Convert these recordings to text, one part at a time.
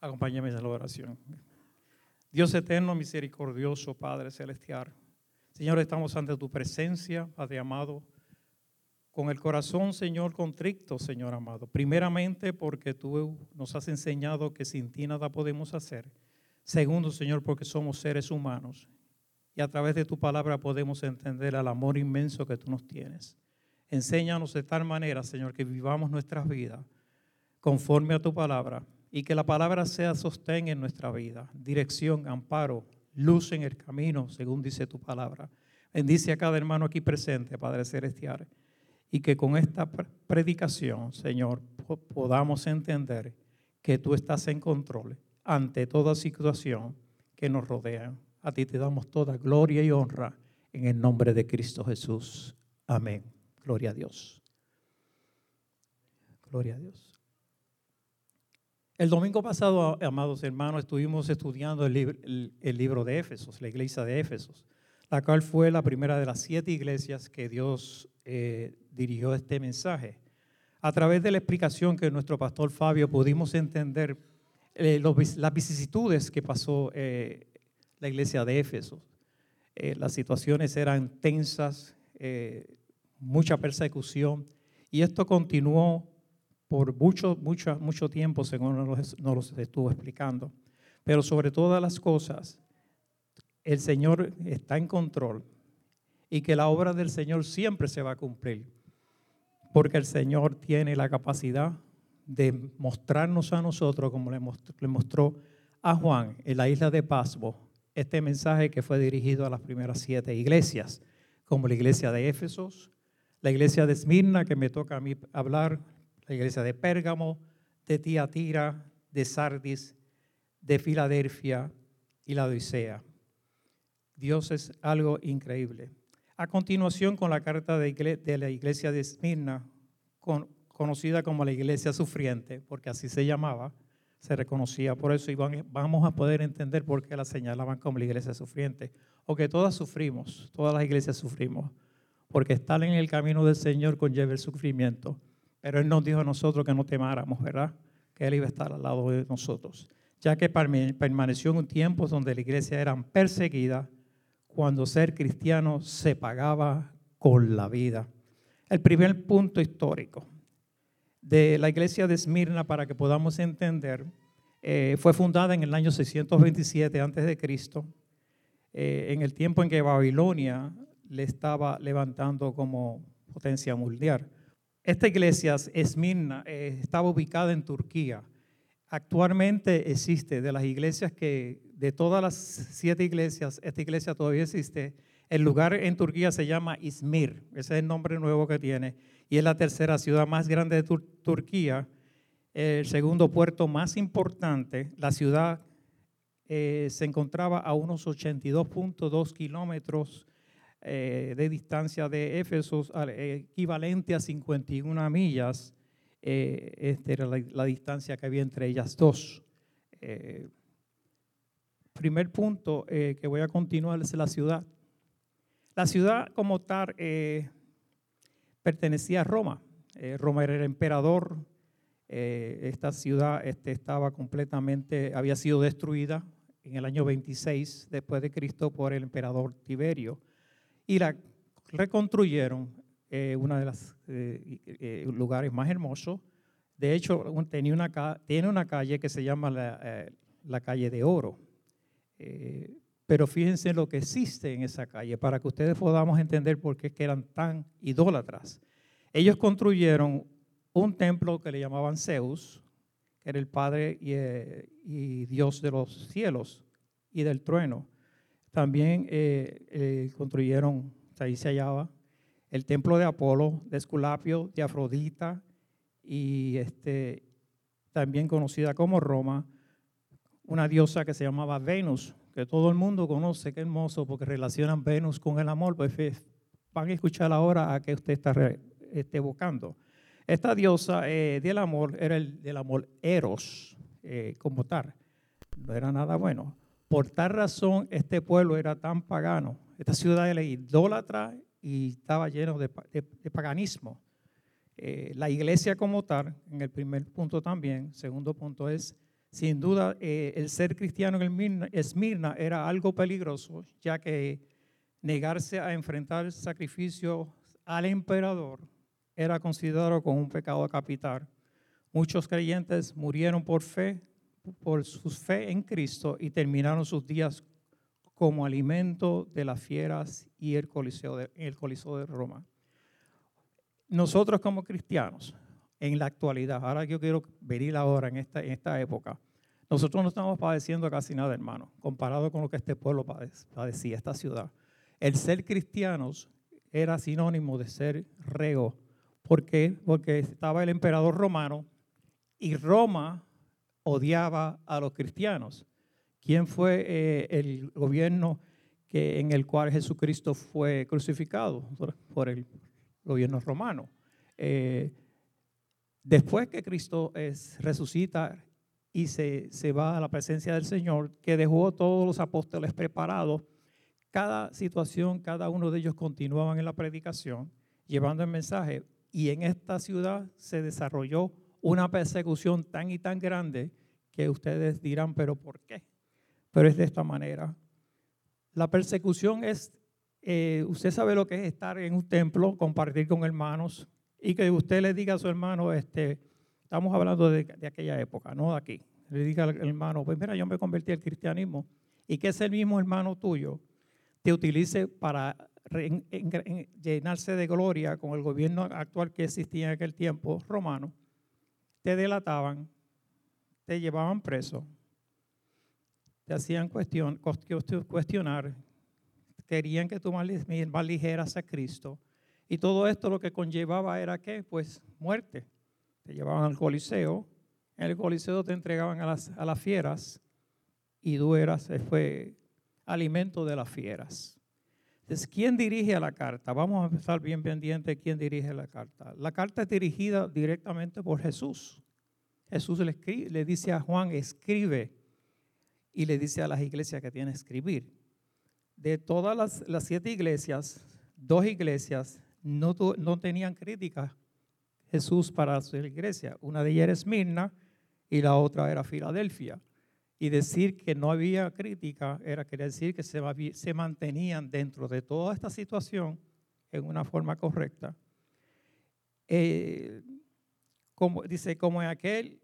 Acompáñame en la oración. Dios eterno, misericordioso, Padre celestial. Señor, estamos ante tu presencia, Padre amado, con el corazón, Señor, contrito, Señor amado. Primeramente porque tú nos has enseñado que sin ti nada podemos hacer. Segundo, Señor, porque somos seres humanos y a través de tu palabra podemos entender el amor inmenso que tú nos tienes. Enséñanos de tal manera, Señor, que vivamos nuestras vidas conforme a tu palabra y que la palabra sea sostén en nuestra vida, dirección, amparo, luz en el camino, según dice tu palabra. Bendice a cada hermano aquí presente, Padre Celestial, y que con esta predicación, Señor, podamos entender que tú estás en control ante toda situación que nos rodea. A ti te damos toda gloria y honra en el nombre de Cristo Jesús. Amén. Gloria a Dios. Gloria a Dios. El domingo pasado, amados hermanos, estuvimos estudiando el, libro, de Éfesos, la iglesia de Éfesos, la cual fue la primera de las siete iglesias que Dios eh, dirigió este mensaje. A través de la explicación que nuestro pastor Fabio pudimos entender eh, las vicisitudes que pasó eh, la iglesia de Éfesos. las situaciones eran tensas, mucha persecución, y esto continuó por mucho, mucho, mucho tiempo, según nos, nos estuvo explicando. Pero sobre todas las cosas, el Señor está en control y que la obra del Señor siempre se va a cumplir. Porque el Señor tiene la capacidad de mostrarnos a nosotros, como le mostró, le mostró a Juan en la isla de Pasmo, este mensaje que fue dirigido a las primeras siete iglesias, como la iglesia de Éfesos, la iglesia de Esmirna, que me toca a mí hablar, la iglesia de Pérgamo, de Tiatira, de Sardis, de Filadelfia y la Odisea. Dios es algo increíble. A continuación, con la carta de, la iglesia de Esmirna, conocida como la iglesia sufriente, porque así se llamaba, se reconocía por eso y vamos a poder entender por qué la señalaban como la iglesia sufriente. O que todas sufrimos, todas las iglesias sufrimos, porque estar en el camino del Señor conlleva el sufrimiento. Pero Él nos dijo a nosotros que no temáramos, ¿verdad? Que Él iba a estar al lado de nosotros. Ya que permaneció en un tiempo donde la iglesia era perseguida, cuando ser cristiano se pagaba con la vida. El primer punto histórico de la iglesia de Esmirna, para que podamos entender, eh, fue fundada en el año 627 a.C., eh, en el tiempo en que Babilonia le estaba levantando como potencia mundial. Esta iglesia, Esmirna, eh, estaba ubicada en Turquía. Actualmente existe de las iglesias que, de todas las siete iglesias, esta iglesia todavía existe. El lugar en Turquía se llama Izmir, ese es el nombre nuevo que tiene, y es la tercera ciudad más grande de Turquía, el segundo puerto más importante. La ciudad eh, se encontraba a unos 82.2 kilómetros eh, de distancia de Éfeso, equivalente a 51 millas. Eh, esta era la, distancia que había entre ellas dos. Eh, primer punto que voy a continuar es la ciudad. La ciudad como tal pertenecía a Roma. Roma era el emperador. esta ciudad este, estaba completamente, había sido destruida en el año 26 después de Cristo por el emperador Tiberio y la reconstruyeron eh, uno de los eh, eh, lugares más hermosos. De hecho, tenía una, tiene una calle que se llama la, calle de oro. pero fíjense lo que existe en esa calle para que ustedes podamos entender por qué eran tan idólatras. Ellos construyeron un templo que le llamaban Zeus, que era el Padre y, y Dios de los cielos y del trueno. También eh, eh, construyeron, ahí se hallaba, el templo de Apolo, de Esculapio, de Afrodita y este, también conocida como Roma, una diosa que se llamaba Venus, que todo el mundo conoce, qué hermoso, porque relacionan Venus con el amor, pues van a escuchar ahora a que usted está esté evocando. Esta diosa eh, del amor era el del amor eros, como tal, no era nada bueno. Por tal razón, este pueblo era tan pagano. Esta ciudad era idólatra y estaba lleno de, paganismo. Eh, la iglesia como tal, en el primer punto también, segundo punto es Sin duda, eh, el ser cristiano en Esmirna era algo peligroso, ya que negarse a enfrentar sacrificio al emperador era considerado como un pecado capital. Muchos creyentes murieron por fe, por su fe en Cristo y terminaron sus días como alimento de las fieras y el coliseo de, el coliseo de Roma. Nosotros como cristianos, en la actualidad, ahora yo quiero venir ahora en esta, en esta época, nosotros no estamos padeciendo casi nada, hermano, comparado con lo que este pueblo padecía, esta ciudad. El ser cristianos era sinónimo de ser reo. ¿Por qué? Porque estaba el emperador romano y Roma odiaba a los cristianos. ¿Quién fue eh, el gobierno que, en el cual Jesucristo fue crucificado? Por, el gobierno romano. Eh, después que Cristo es, resucita y se, se va a la presencia del Señor, que dejó todos los apóstoles preparados, cada situación, cada uno de ellos continuaban en la predicación, llevando el mensaje, y en esta ciudad se desarrolló una persecución tan y tan grande que ustedes dirán, pero ¿por qué? Pero es de esta manera. La persecución es, eh, usted sabe lo que es estar en un templo, compartir con hermanos y que usted le diga a su hermano, este, estamos hablando de, aquella época, no de aquí. Le diga al hermano, pues mira, yo me convertí al cristianismo y que ese mismo hermano tuyo te utilice para llenarse de gloria con el gobierno actual que existía en aquel tiempo romano, te delataban, te llevaban preso, te hacían cuestión, cuestionar, querían que tú más ligeras a Cristo. Y todo esto lo que conllevaba era que, pues, muerte. Te llevaban al Coliseo, en el Coliseo te entregaban a las, a las fieras y tú eras, eh, fue alimento de las fieras. Entonces, ¿quién dirige a la carta? Vamos a estar bien pendiente quién dirige la carta. La carta es dirigida directamente por Jesús. Jesús le, dice a Juan, escribe, y le dice a las iglesias que tiene que escribir. De todas las, siete iglesias, dos iglesias no, no tenían crítica Jesús para su iglesia. Una de ellas era Esmirna y la otra era Filadelfia. Y decir que no había crítica era querer decir que se, se mantenían dentro de toda esta situación en una forma correcta. Eh, como, dice, como aquel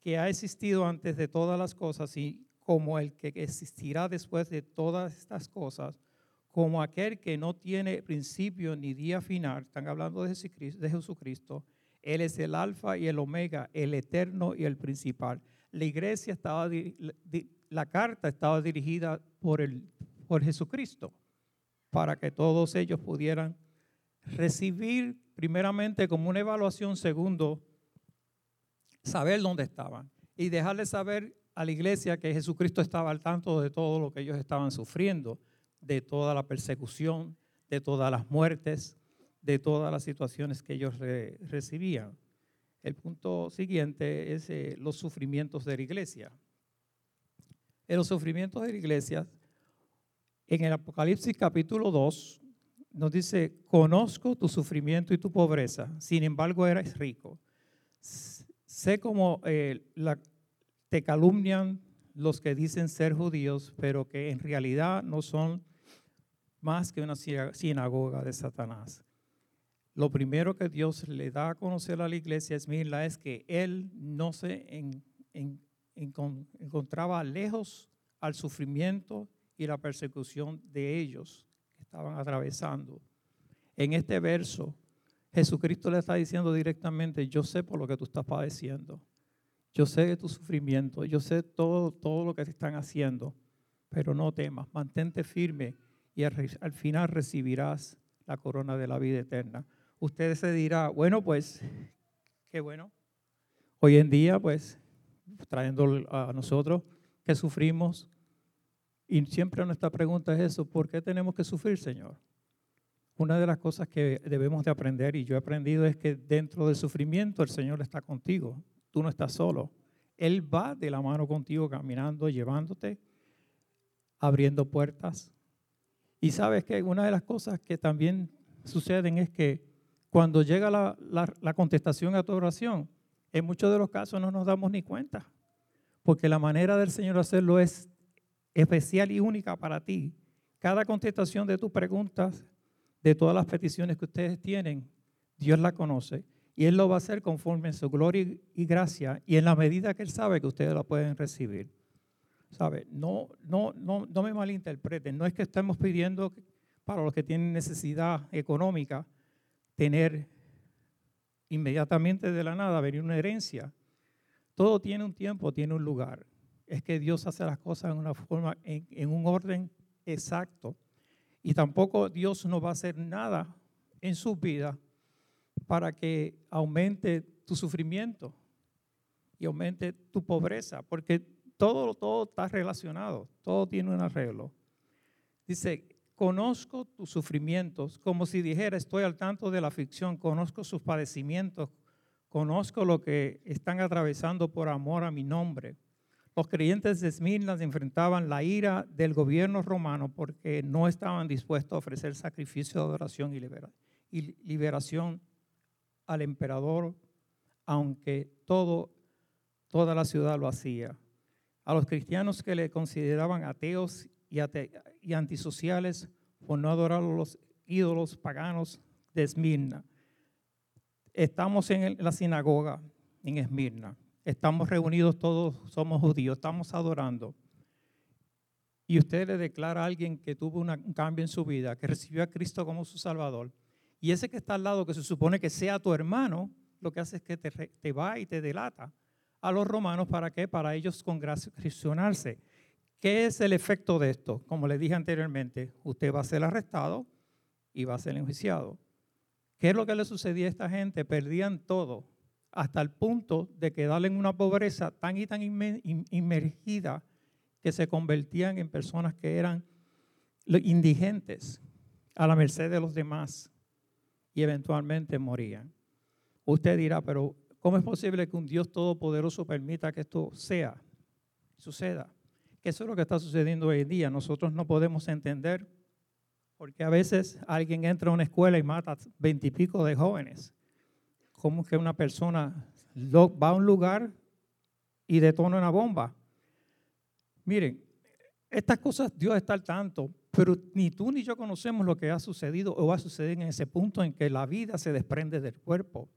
que ha existido antes de todas las cosas y como el que existirá después de todas estas cosas, como aquel que no tiene principio ni día final, están hablando de Jesucristo, Él es el alfa y el omega, el eterno y el principal. La iglesia estaba, la carta estaba dirigida por, el, por Jesucristo, para que todos ellos pudieran recibir primeramente como una evaluación, segundo, saber dónde estaban y dejarles saber a la iglesia que Jesucristo estaba al tanto de todo lo que ellos estaban sufriendo, de toda la persecución, de todas las muertes, de todas las situaciones que ellos recibían. El punto siguiente es eh, los sufrimientos de la iglesia. En los sufrimientos de la iglesia, en el Apocalipsis capítulo 2, nos dice, conozco tu sufrimiento y tu pobreza, sin embargo eres rico Sé cómo eh, te calumnian los que dicen ser judíos, pero que en realidad no son más que una sinagoga de Satanás. Lo primero que Dios le da a conocer a la iglesia es, es que él no se encontraba lejos al sufrimiento y la persecución de ellos que estaban atravesando. En este verso, Jesucristo le está diciendo directamente, yo sé por lo que tú estás padeciendo, yo sé de tu sufrimiento, yo sé todo, todo lo que te están haciendo, pero no temas, mantente firme y al, final recibirás la corona de la vida eterna. Usted se dirá, bueno, pues, qué bueno. Hoy en día, pues, trayendo a nosotros que sufrimos, y siempre nuestra pregunta es eso, ¿por qué tenemos que sufrir, Señor? Una de las cosas que debemos de aprender, y yo he aprendido, es que dentro del sufrimiento el Señor está contigo. Tú no estás solo. Él va de la mano contigo, caminando, llevándote, abriendo puertas. Y sabes que una de las cosas que también suceden es que cuando llega la, la contestación a tu oración, en muchos de los casos no nos damos ni cuenta. porque la manera del Señor hacerlo es especial y única para ti. Cada contestación de tus preguntas, de todas las peticiones que ustedes tienen, Dios la conoce y Él lo va a hacer conforme en su gloria y gracia y en la medida que Él sabe que ustedes la pueden recibir. ¿Sabe? No, no, no, no me malinterpreten, no es que estemos pidiendo para los que tienen necesidad económica tener inmediatamente de la nada venir una herencia. Todo tiene un tiempo, tiene un lugar. Es que Dios hace las cosas en una forma, en, en un orden exacto. Y tampoco Dios no va a hacer nada en su vida para que aumente tu sufrimiento y aumente tu pobreza, porque todo, todo está relacionado, todo tiene un arreglo. Dice, conozco tus sufrimientos, como si dijera, estoy al tanto de la aflicción, conozco sus padecimientos, conozco lo que están atravesando por amor a mi nombre. Los creyentes de Esmirna enfrentaban la ira del gobierno romano porque no estaban dispuestos a ofrecer sacrificio de adoración y liberación al emperador, aunque todo, toda la ciudad lo hacía. A los cristianos que le consideraban ateos y, antisociales por no adorar a los ídolos paganos de Esmirna. Estamos en la sinagoga en Esmirna. Estamos reunidos todos, somos judíos, estamos adorando. Y usted le declara a alguien que tuvo un cambio en su vida, que recibió a Cristo como su Salvador. Y ese que está al lado, que se supone que sea tu hermano, lo que hace es que te, va y te delata a los romanos. ¿Para qué? Para ellos congracionarse. ¿Qué es el efecto de esto? Como le dije anteriormente, usted va a ser arrestado y va a ser enjuiciado. ¿Qué es lo que le sucedía a esta gente? Perdían todo, hasta el punto de quedar en una pobreza tan y tan inmergida que se convertían en personas que eran indigentes, a la merced de los demás, y eventualmente morían. Usted dirá, pero ¿cómo es posible que un Dios todopoderoso permita que esto sea, suceda? eso es lo que está sucediendo hoy en día. Nosotros no podemos entender porque a veces alguien entra a una escuela y mata veintipico de jóvenes. ¿Cómo que una persona va a un lugar y detona una bomba? Miren, estas cosas Dios está al tanto, pero ni tú ni yo conocemos lo que ha sucedido o va a suceder en ese punto en que la vida se desprende del cuerpo.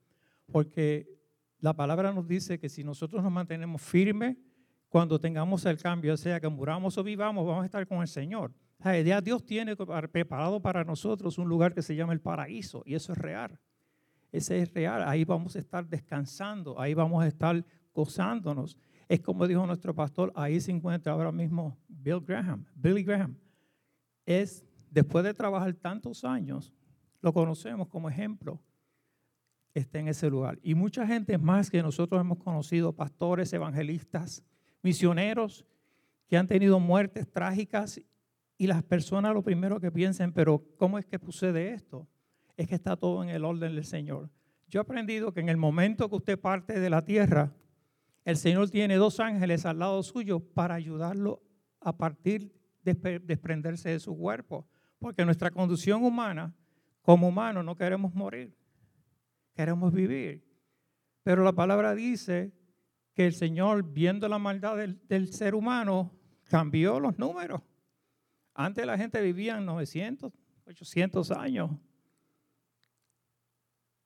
Porque la palabra nos dice que si nosotros nos mantenemos firmes, cuando tengamos el cambio, sea que muramos o vivamos, vamos a estar con el Señor. Ya Dios tiene preparado para nosotros un lugar que se llama el paraíso y eso es real. Ese es real. Ahí vamos a estar descansando, ahí vamos a estar gozándonos. Es como dijo nuestro pastor, ahí se encuentra ahora mismo Bill Graham, Billy Graham. Es después de trabajar tantos años, lo conocemos como ejemplo, está en ese lugar. Y mucha gente más que nosotros hemos conocido, pastores, evangelistas, misioneros que han tenido muertes trágicas y las personas lo primero que piensan, pero ¿cómo es que sucede esto? Es que está todo en el orden del Señor. Yo he aprendido que en el momento que usted parte de la tierra, el Señor tiene dos ángeles al lado suyo para ayudarlo a partir, de desprenderse de su cuerpo. Porque nuestra condición humana, como humanos, no queremos morir, queremos vivir. Pero la palabra dice que el Señor, viendo la maldad del, ser humano, cambió los números. Antes la gente vivía en 900, 800 años.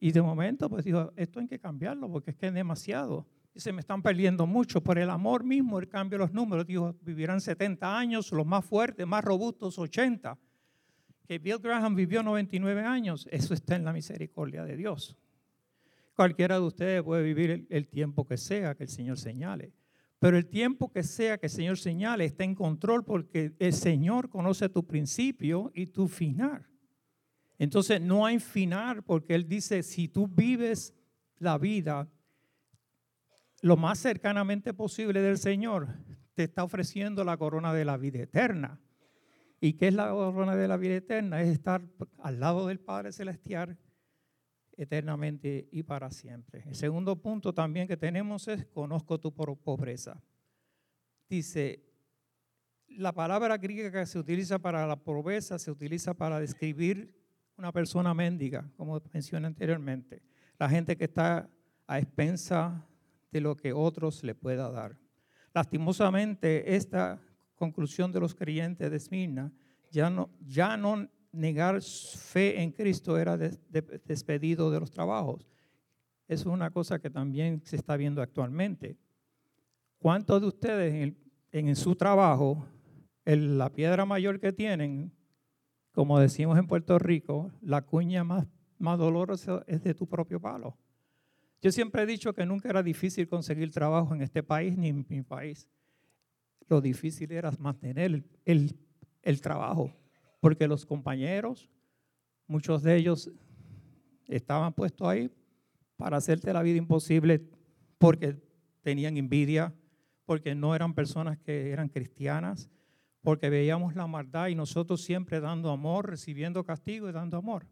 Y de momento, pues dijo, esto hay que cambiarlo porque es que es demasiado. Y se me están perdiendo mucho. Por el amor mismo, el cambio de los números. Dijo, vivirán 70 años, los más fuertes, más robustos, 80. Que Bill Graham vivió 99 años. Eso está en la misericordia de Dios. Cualquiera de ustedes puede vivir el, tiempo que sea que el Señor señale. Pero el tiempo que sea que el Señor señale está en control porque el Señor conoce tu principio y tu final. Entonces no hay final porque Él dice, si tú vives la vida lo más cercanamente posible del Señor, te está ofreciendo la corona de la vida eterna. ¿Y qué es la corona de la vida eterna? Es estar al lado del Padre Celestial eternamente y para siempre. El segundo punto también que tenemos es conozco tu pobreza. Dice, la palabra griega que se utiliza para la pobreza se utiliza para describir una persona mendiga, como mencioné anteriormente. La gente que está a expensa de lo que otros le pueda dar. Lastimosamente, esta conclusión de los creyentes de Esmirna, ya no, ya no negar fe en Cristo era despedido de los trabajos. Eso es una cosa que también se está viendo actualmente. ¿Cuántos de ustedes en, su trabajo, en la piedra mayor que tienen, como decimos en Puerto Rico, la cuña más, más dolorosa es de tu propio palo? Yo siempre he dicho que nunca era difícil conseguir trabajo en este país ni en mi país. Lo difícil era mantener el, el trabajo, porque los compañeros, muchos de ellos estaban puestos ahí para hacerte la vida imposible porque tenían envidia, porque no eran personas que eran cristianas, porque veíamos la maldad y nosotros siempre dando amor, recibiendo castigo y dando amor,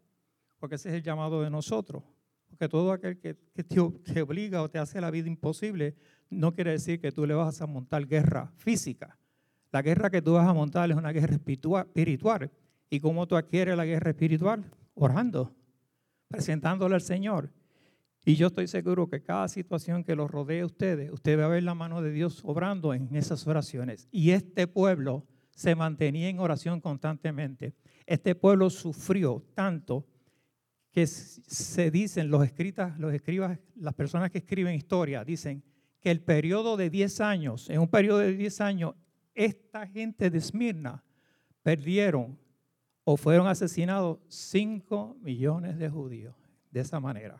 porque ese es el llamado de nosotros. Porque todo aquel que, te, obliga o te hace la vida imposible, no quiere decir que tú le vas a montar guerra física. La guerra que tú vas a montar es una guerra espiritual. ¿Y cómo tú adquieres la guerra espiritual? Orando, presentándole al Señor. Y yo estoy seguro que cada situación que los rodee a ustedes, usted va a ver la mano de Dios obrando en esas oraciones. Y este pueblo se mantenía en oración constantemente. Este pueblo sufrió tanto que se dicen los escritas, los escribas, las personas que escriben historia, dicen que el periodo de 10 años, en un periodo de 10 años, esta gente de Esmirna perdieron o fueron asesinados 5 millones de judíos de esa manera.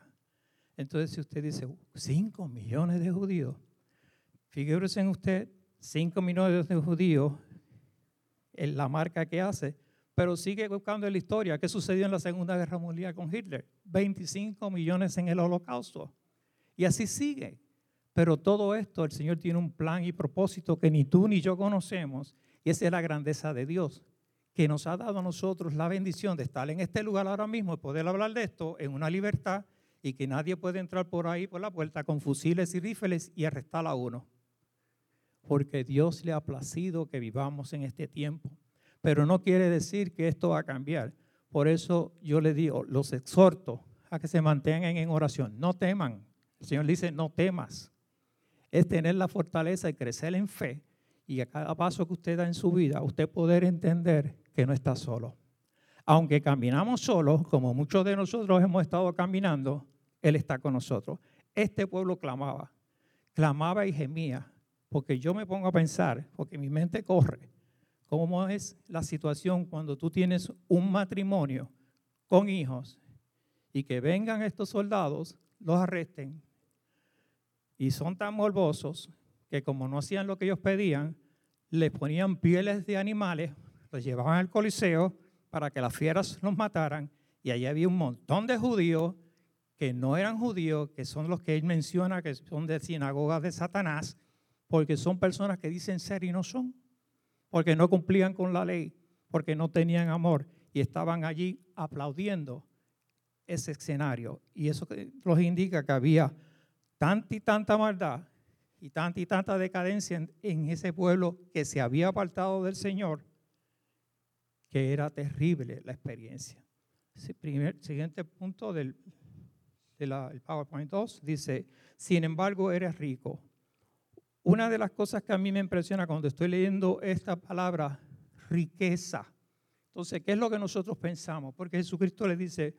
Entonces, si usted dice 5 millones de judíos, figúrese en usted 5 millones de judíos en la marca que hace pero sigue buscando en la historia qué sucedió en la Segunda Guerra Mundial con Hitler. 25 millones en el holocausto. Y así sigue. Pero todo esto, el Señor tiene un plan y propósito que ni tú ni yo conocemos. Y esa es la grandeza de Dios, que nos ha dado a nosotros la bendición de estar en este lugar ahora mismo y poder hablar de esto en una libertad y que nadie puede entrar por ahí, por la puerta, con fusiles y rifles y arrestar a uno. Porque Dios le ha placido que vivamos en este tiempo pero no quiere decir que esto va a cambiar. Por eso yo le digo, los exhorto a que se mantengan en oración. No teman. El Señor dice, no temas. Es tener la fortaleza y crecer en fe. Y a cada paso que usted da en su vida, usted poder entender que no está solo. Aunque caminamos solos, como muchos de nosotros hemos estado caminando, Él está con nosotros. Este pueblo clamaba, clamaba y gemía, porque yo me pongo a pensar, porque mi mente corre cómo es la situación cuando tú tienes un matrimonio con hijos y que vengan estos soldados, los arresten y son tan morbosos que como no hacían lo que ellos pedían, les ponían pieles de animales, los llevaban al coliseo para que las fieras los mataran y allí había un montón de judíos que no eran judíos, que son los que él menciona que son de sinagogas de Satanás, porque son personas que dicen ser y no son porque no cumplían con la ley, porque no tenían amor y estaban allí aplaudiendo ese escenario. Y eso los indica que había tanta y tanta maldad y tanta y tanta decadencia en, ese pueblo que se había apartado del Señor, que era terrible la experiencia. El siguiente punto del, del PowerPoint 2 dice, sin embargo eres rico una de las cosas que a mí me impresiona cuando estoy leyendo esta palabra, riqueza. Entonces, ¿qué es lo que nosotros pensamos? Porque Jesucristo le dice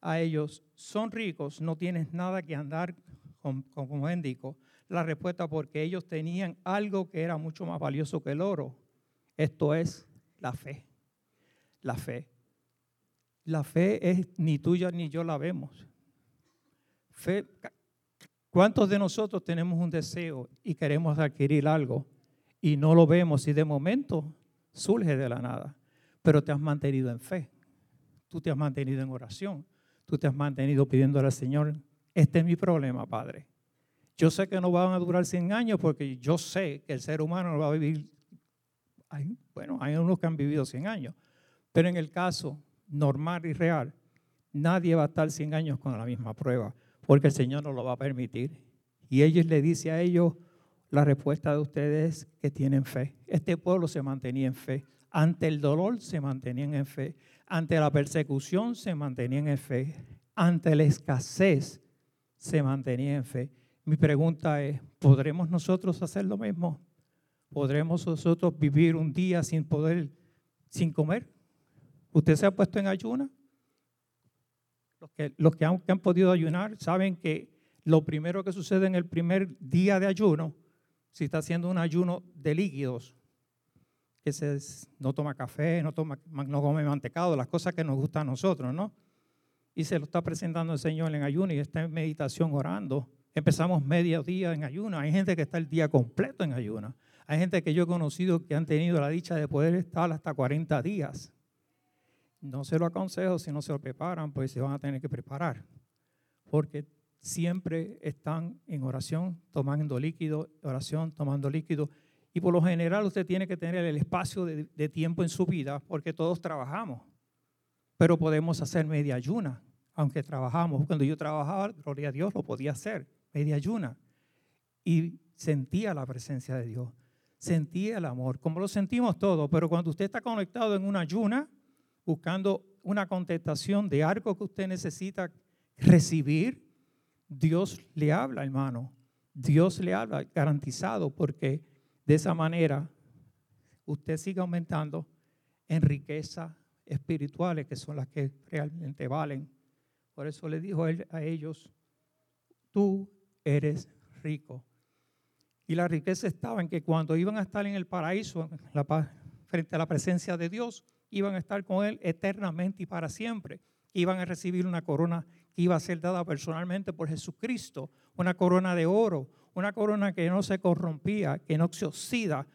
a ellos, son ricos, no tienes nada que andar como mendigo. La respuesta, porque ellos tenían algo que era mucho más valioso que el oro. Esto es la fe. La fe. La fe es ni tuya ni yo la vemos. Fe, ¿Cuántos de nosotros tenemos un deseo y queremos adquirir algo y no lo vemos y de momento surge de la nada? Pero te has mantenido en fe, tú te has mantenido en oración, tú te has mantenido pidiéndole al Señor, este es mi problema, Padre. Yo sé que no van a durar 100 años porque yo sé que el ser humano no va a vivir, bueno, hay unos que han vivido 100 años, pero en el caso normal y real, nadie va a estar 100 años con la misma prueba porque el Señor no lo va a permitir. Y ellos le dice a ellos, la respuesta de ustedes es que tienen fe. Este pueblo se mantenía en fe. Ante el dolor se mantenían en fe. Ante la persecución se mantenían en fe. Ante la escasez se mantenían en fe. Mi pregunta es, ¿podremos nosotros hacer lo mismo? ¿podremos nosotros vivir un día sin poder, sin comer? ¿Usted se ha puesto en ayuna? Los que, los que han, podido ayunar saben que lo primero que sucede en el primer día de ayuno, si está haciendo un ayuno de líquidos, que se, no toma café, no, toma, no come mantecado, las cosas que nos gustan a nosotros, ¿no? Y se lo está presentando el Señor en ayuno y está en meditación orando. Empezamos medio día en ayuno. Hay gente que está el día completo en ayuno. Hay gente que yo he conocido que han tenido la dicha de poder estar hasta 40 días. No se lo aconsejo si no se lo preparan, pues se van a tener que preparar. Porque siempre están en oración, tomando líquido, oración, tomando líquido. Y por lo general usted tiene que tener el espacio de, tiempo en su vida porque todos trabajamos. Pero podemos hacer media ayuna, aunque trabajamos. Cuando yo trabajaba, gloria a Dios, lo podía hacer, media ayuna. Y sentía la presencia de Dios, sentía el amor, como lo sentimos todos. Pero cuando usted está conectado en una ayuna, buscando una contestación de algo que usted necesita recibir, Dios le habla, hermano. Dios le habla garantizado porque de esa manera, usted sigue aumentando en riquezas espirituales, que son las que realmente valen. Por eso le dijo él a ellos, tú eres rico. Y la riqueza estaba en que cuando iban a estar en el paraíso, frente a la presencia de Dios, iban a estar con Él eternamente y para siempre. Iban a recibir una corona que iba a ser dada personalmente por Jesucristo, una corona de oro, una corona que no se corrompía, que no se oxida,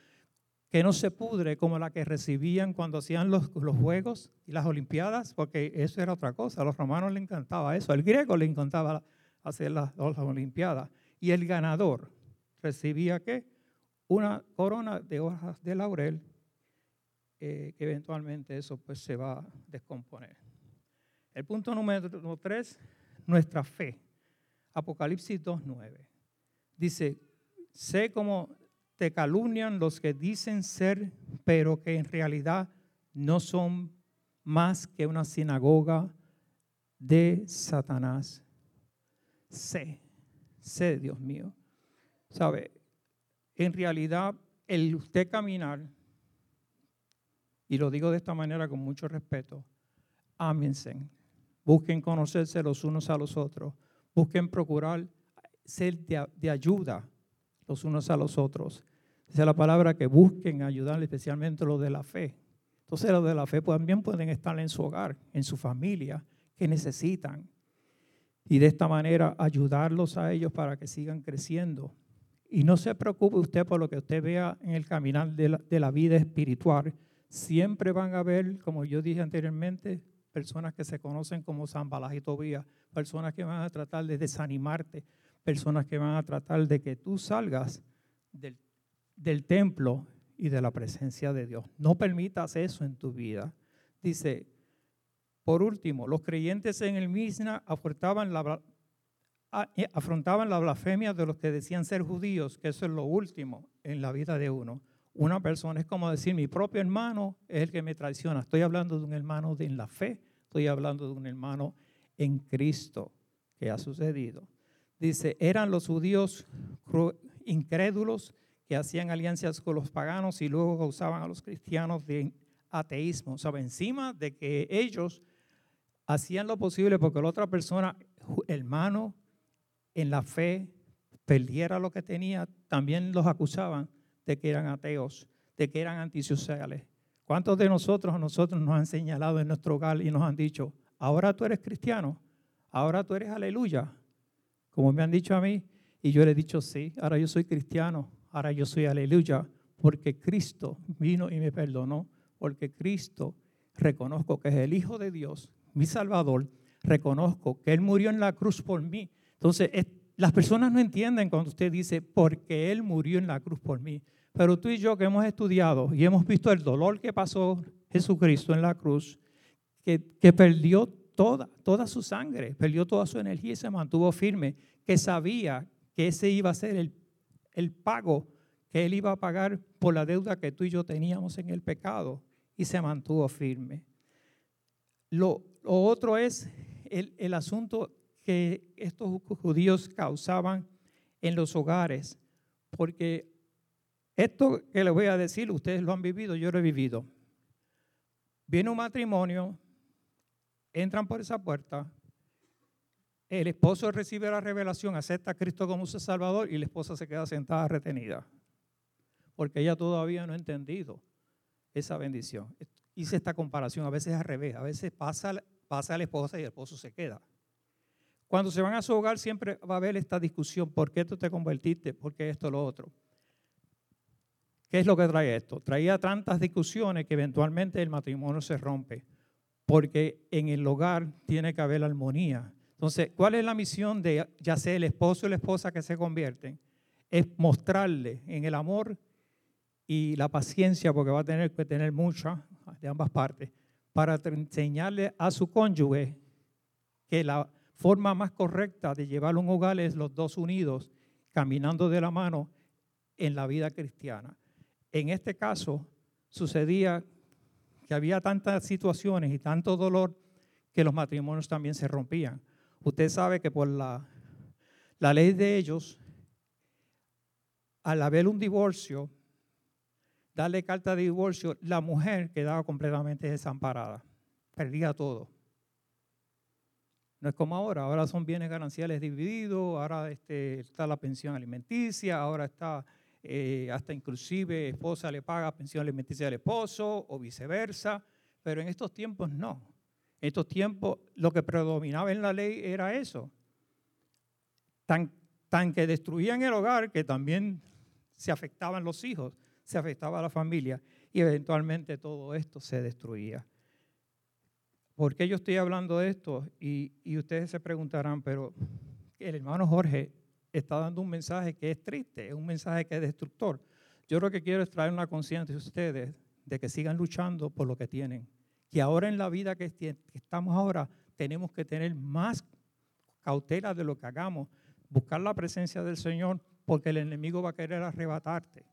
que no se pudre como la que recibían cuando hacían los, Juegos y las Olimpiadas, porque eso era otra cosa. A los romanos les encantaba eso, al griego le encantaba hacer las, las Olimpiadas. Y el ganador recibía qué? Una corona de hojas de laurel, eh, eventualmente eso pues se va a descomponer. El punto número tres, nuestra fe. Apocalipsis 2.9. Dice, sé cómo te calumnian los que dicen ser, pero que en realidad no son más que una sinagoga de Satanás. Sé, sé, Dios mío. ¿Sabe? En realidad, el usted caminar, y lo digo de esta manera con mucho respeto, ámense, busquen conocerse los unos a los otros, busquen procurar ser de, ayuda los unos a los otros. Dice la palabra que busquen ayudar, especialmente los de la fe. Entonces los de la fe también pueden estar en su hogar, en su familia, que necesitan. Y de esta manera ayudarlos a ellos para que sigan creciendo. Y no se preocupe usted por lo que usted vea en el caminar de la vida espiritual. Siempre van a ver, como yo dije anteriormente, personas que se conocen como Zambalas y Tobías, personas que van a tratar de desanimarte, personas que van a tratar de que tú salgas del, templo y de la presencia de Dios. No permitas eso en tu vida. Dice, por último, los creyentes en el Misna afrontaban la, eh, afrontaban la blasfemia de los que decían ser judíos, que eso es lo último en la vida de uno. Una persona es como decir, mi propio hermano es el que me traiciona. Estoy hablando de un hermano en la fe, estoy hablando de un hermano en Cristo que ha sucedido dice, eran los judíos incrédulos que hacían alianzas con los paganos y luego usaban a los cristianos de ateísmo. O sea, encima de que ellos hacían lo posible porque la otra persona, hermano, en la fe, perdiera lo que tenía, también los acusaban de que eran ateos, de que eran antisociales. ¿Cuántos de nosotros a nosotros nos han señalado en nuestro hogar y nos han dicho, ahora tú eres cristiano, ahora tú eres aleluya, como me han dicho a mí, y yo le he dicho, sí, ahora yo soy cristiano, ahora yo soy aleluya, porque Cristo vino y me perdonó, porque Cristo reconozco que es el Hijo de Dios, mi Salvador, reconozco que Él murió en la cruz por mí. Entonces, las personas no entienden cuando usted dice, porque Él murió en la cruz por mí. Pero tú y yo que hemos estudiado y hemos visto el dolor que pasó Jesucristo en la cruz, que, que perdió toda, toda su sangre, perdió toda su energía y se mantuvo firme, que sabía que ese iba a ser el, el pago que él iba a pagar por la deuda que tú y yo teníamos en el pecado y se mantuvo firme. Lo, otro es el, el, asunto que estos judíos causaban en los hogares, porque Esto que les voy a decir, ustedes lo han vivido, yo lo he vivido. Viene un matrimonio, entran por esa puerta, el esposo recibe la revelación, acepta a Cristo como su Salvador y la esposa se queda sentada retenida, porque ella todavía no ha entendido esa bendición. Hice esta comparación, a veces al revés, a veces pasa, pasa la esposa y el esposo se queda. Cuando se van a su hogar siempre va a haber esta discusión, ¿por qué tú te convertiste? ¿Por qué esto lo otro? ¿Qué es lo que trae esto? Traía tantas discusiones que eventualmente el matrimonio se rompe, porque en el hogar tiene que haber armonía. Entonces, ¿cuál es la misión de ya sea el esposo y la esposa que se convierten? Es mostrarle en el amor y la paciencia, porque va a tener que tener mucha de ambas partes, para enseñarle a su cónyuge que la forma más correcta de llevar un hogar es los dos unidos, caminando de la mano en la vida cristiana. En este caso sucedía que había tantas situaciones y tanto dolor que los matrimonios también se rompían. Usted sabe que por la, la ley de ellos, al haber un divorcio, darle carta de divorcio, la mujer quedaba completamente desamparada, perdía todo. No es como ahora, ahora son bienes gananciales divididos, ahora este, está la pensión alimenticia, ahora está eh, hasta inclusive esposa le paga pensión alimenticia al esposo o viceversa, pero en estos tiempos no. En estos tiempos lo que predominaba en la ley era eso. Tan, tan que destruían el hogar que también se afectaban los hijos, se afectaba la familia y eventualmente todo esto se destruía. ¿Por qué yo estoy hablando de esto? Y, y ustedes se preguntarán, pero el hermano Jorge está dando un mensaje que es triste, es un mensaje que es destructor. Yo lo que quiero es traer una conciencia de ustedes de que sigan luchando por lo que tienen. Que ahora en la vida que estamos ahora tenemos que tener más cautela de lo que hagamos, buscar la presencia del Señor, porque el enemigo va a querer arrebatarte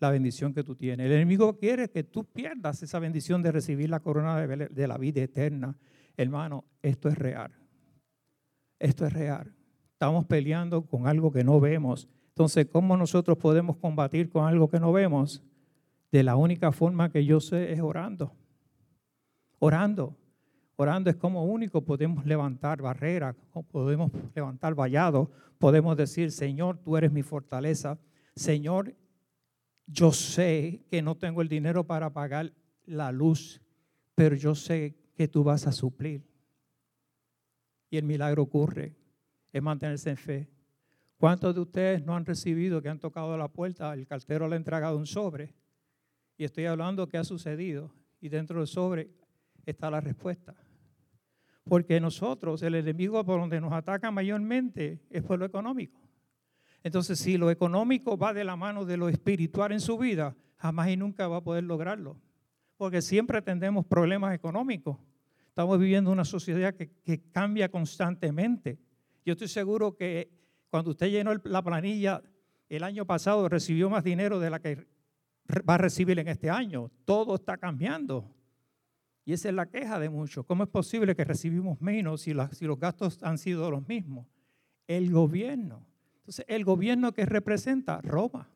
la bendición que tú tienes. El enemigo quiere que tú pierdas esa bendición de recibir la corona de la vida eterna. Hermano, esto es real. Esto es real. Estamos peleando con algo que no vemos. Entonces, ¿cómo nosotros podemos combatir con algo que no vemos? De la única forma que yo sé es orando. Orando. Orando es como único podemos levantar barreras, podemos levantar vallados, podemos decir, Señor, tú eres mi fortaleza. Señor, yo sé que no tengo el dinero para pagar la luz, pero yo sé que tú vas a suplir. Y el milagro ocurre es mantenerse en fe. ¿Cuántos de ustedes no han recibido que han tocado la puerta, el cartero le ha entregado un sobre? Y estoy hablando que ha sucedido y dentro del sobre está la respuesta. Porque nosotros, el enemigo por donde nos ataca mayormente es por lo económico. Entonces, si lo económico va de la mano de lo espiritual en su vida, jamás y nunca va a poder lograrlo. Porque siempre tendremos problemas económicos. Estamos viviendo una sociedad que, que cambia constantemente. Yo estoy seguro que cuando usted llenó la planilla el año pasado recibió más dinero de la que va a recibir en este año. Todo está cambiando. Y esa es la queja de muchos. ¿Cómo es posible que recibimos menos si, si los gastos han sido los mismos? El gobierno. Entonces, el gobierno que representa Roma.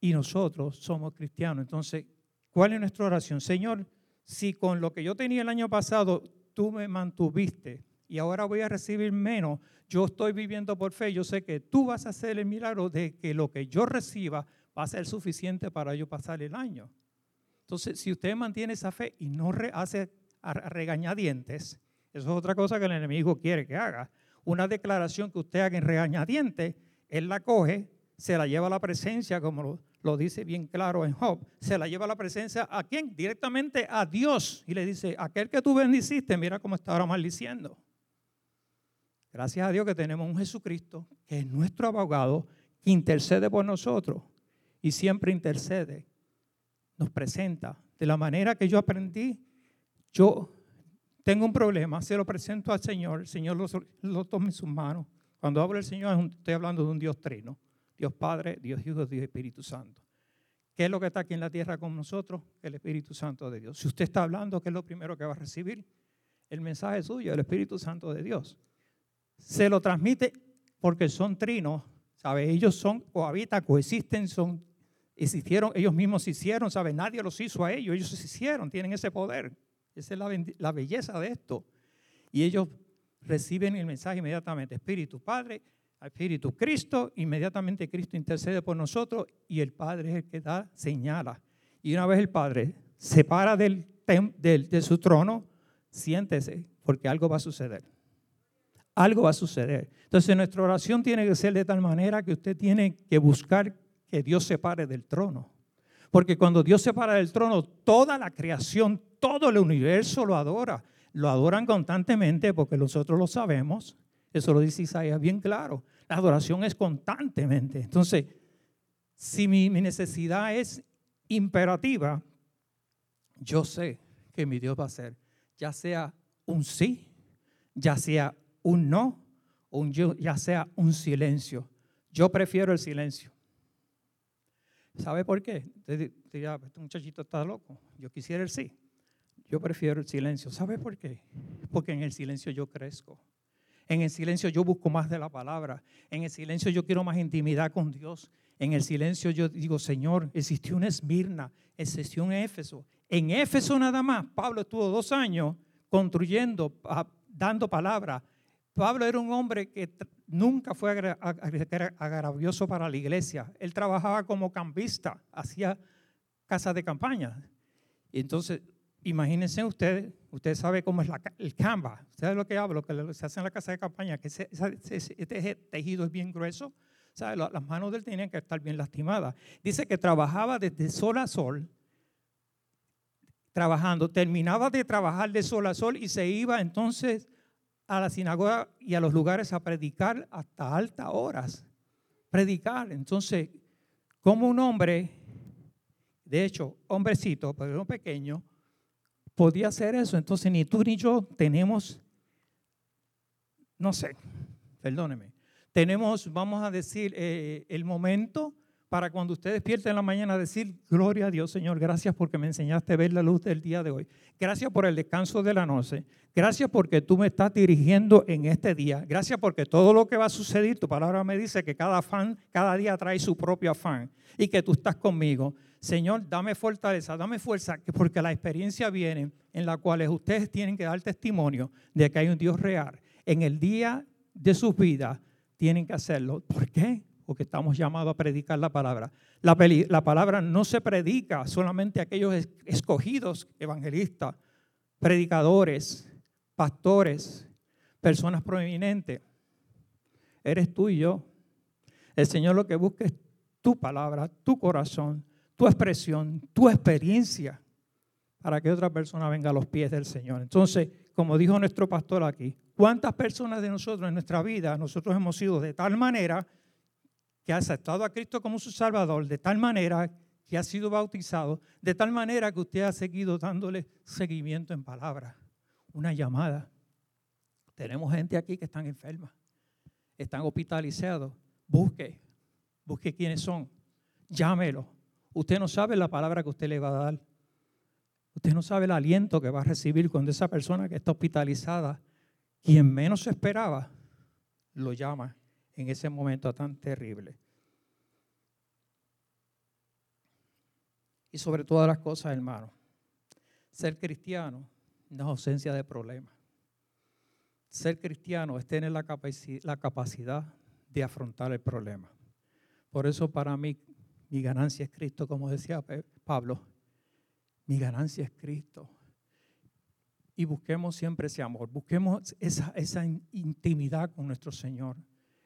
Y nosotros somos cristianos. Entonces, ¿cuál es nuestra oración? Señor, si con lo que yo tenía el año pasado tú me mantuviste y ahora voy a recibir menos, yo estoy viviendo por fe, yo sé que tú vas a hacer el milagro de que lo que yo reciba va a ser suficiente para yo pasar el año. Entonces, si usted mantiene esa fe y no hace regañadientes, eso es otra cosa que el enemigo quiere que haga. Una declaración que usted haga en regañadientes, él la coge, se la lleva a la presencia, como lo, dice bien claro en Job, se la lleva a la presencia a quién? Directamente a Dios. Y le dice, aquel que tú bendiciste, mira cómo está ahora maldiciendo. Gracias a Dios que tenemos un Jesucristo que es nuestro abogado, que intercede por nosotros y siempre intercede. Nos presenta de la manera que yo aprendí. Yo tengo un problema, se lo presento al Señor, el Señor lo, toma en sus manos. Cuando hablo del Señor, estoy hablando de un Dios trino. Dios Padre, Dios Hijo, Dios Espíritu Santo. ¿Qué es lo que está aquí en la tierra con nosotros? El Espíritu Santo de Dios. Si usted está hablando, ¿qué es lo primero que va a recibir? El mensaje suyo, el Espíritu Santo de Dios se lo transmite porque son trinos, ¿sabe? Ellos son, cohabitan, coexisten, son, existieron, ellos mismos se hicieron, ¿sabe? Nadie los hizo a ellos, ellos se hicieron, tienen ese poder. Esa es la, la belleza de esto. Y ellos reciben el mensaje inmediatamente, Espíritu Padre, Espíritu Cristo, inmediatamente Cristo intercede por nosotros y el Padre es el que da, señala. Y una vez el Padre se para del, de su trono, siéntese, porque algo va a suceder. Algo va a suceder. Entonces nuestra oración tiene que ser de tal manera que usted tiene que buscar que Dios se pare del trono. Porque cuando Dios se para del trono, toda la creación, todo el universo lo adora. Lo adoran constantemente porque nosotros lo sabemos. Eso lo dice Isaías bien claro. La adoración es constantemente. Entonces, si mi, necesidad es imperativa, yo sé que mi Dios va a hacer, ya sea un sí, ya sea un no, o ya sea un silencio. Yo prefiero el silencio. ¿Sabe por qué? Este muchachito está loco. Yo quisiera el sí. Yo prefiero el silencio. ¿Sabe por qué? Porque en el silencio yo crezco. En el silencio yo busco más de la palabra. En el silencio yo quiero más intimidad con Dios. En el silencio yo digo, Señor, existió una Esmirna, existió un Éfeso. En Éfeso nada más, Pablo estuvo dos años construyendo, dando palabra. Pablo era un hombre que nunca fue agravioso para la iglesia. Él trabajaba como campista, hacía casas de campaña. Y entonces imagínense ustedes, usted sabe cómo es el Canva, ¿sabe lo que hablo? Lo que se hace en la casa de campaña, que este tejido es bien grueso, ¿sabe? las manos de él tenían que estar bien lastimadas. Dice que trabajaba desde sol a sol, trabajando, terminaba de trabajar de sol a sol y se iba entonces a la sinagoga y a los lugares a predicar hasta altas horas. Predicar. Entonces, como un hombre, de hecho, hombrecito, pero pequeño, podía hacer eso. Entonces ni tú ni yo tenemos, no sé, perdóneme, tenemos, vamos a decir, eh, el momento para cuando usted despierte en la mañana decir, gloria a Dios Señor, gracias porque me enseñaste a ver la luz del día de hoy. Gracias por el descanso de la noche. Gracias porque tú me estás dirigiendo en este día. Gracias porque todo lo que va a suceder, tu palabra me dice que cada afán, cada día trae su propio afán y que tú estás conmigo. Señor, dame fortaleza, dame fuerza, porque la experiencia viene en la cual ustedes tienen que dar testimonio de que hay un Dios real. En el día de sus vidas tienen que hacerlo. ¿Por qué? Porque estamos llamados a predicar la palabra. La, la palabra no se predica solamente a aquellos escogidos evangelistas, predicadores, pastores, personas prominentes. Eres tú y yo. El Señor lo que busca es tu palabra, tu corazón, tu expresión, tu experiencia, para que otra persona venga a los pies del Señor. Entonces, como dijo nuestro pastor aquí, ¿cuántas personas de nosotros en nuestra vida, nosotros hemos sido de tal manera que ha aceptado a Cristo como su Salvador, de tal manera que ha sido bautizado, de tal manera que usted ha seguido dándole seguimiento en palabras, una llamada. Tenemos gente aquí que están enfermas, están hospitalizados. Busque, busque quiénes son, llámelo Usted no sabe la palabra que usted le va a dar. Usted no sabe el aliento que va a recibir cuando esa persona que está hospitalizada, quien menos esperaba, lo llama en ese momento tan terrible. Y sobre todas las cosas, hermano, ser cristiano no es ausencia de problemas. Ser cristiano es tener la, la capacidad de afrontar el problema. Por eso para mí mi ganancia es Cristo, como decía Pablo. Mi ganancia es Cristo. Y busquemos siempre ese amor, busquemos esa, esa intimidad con nuestro Señor,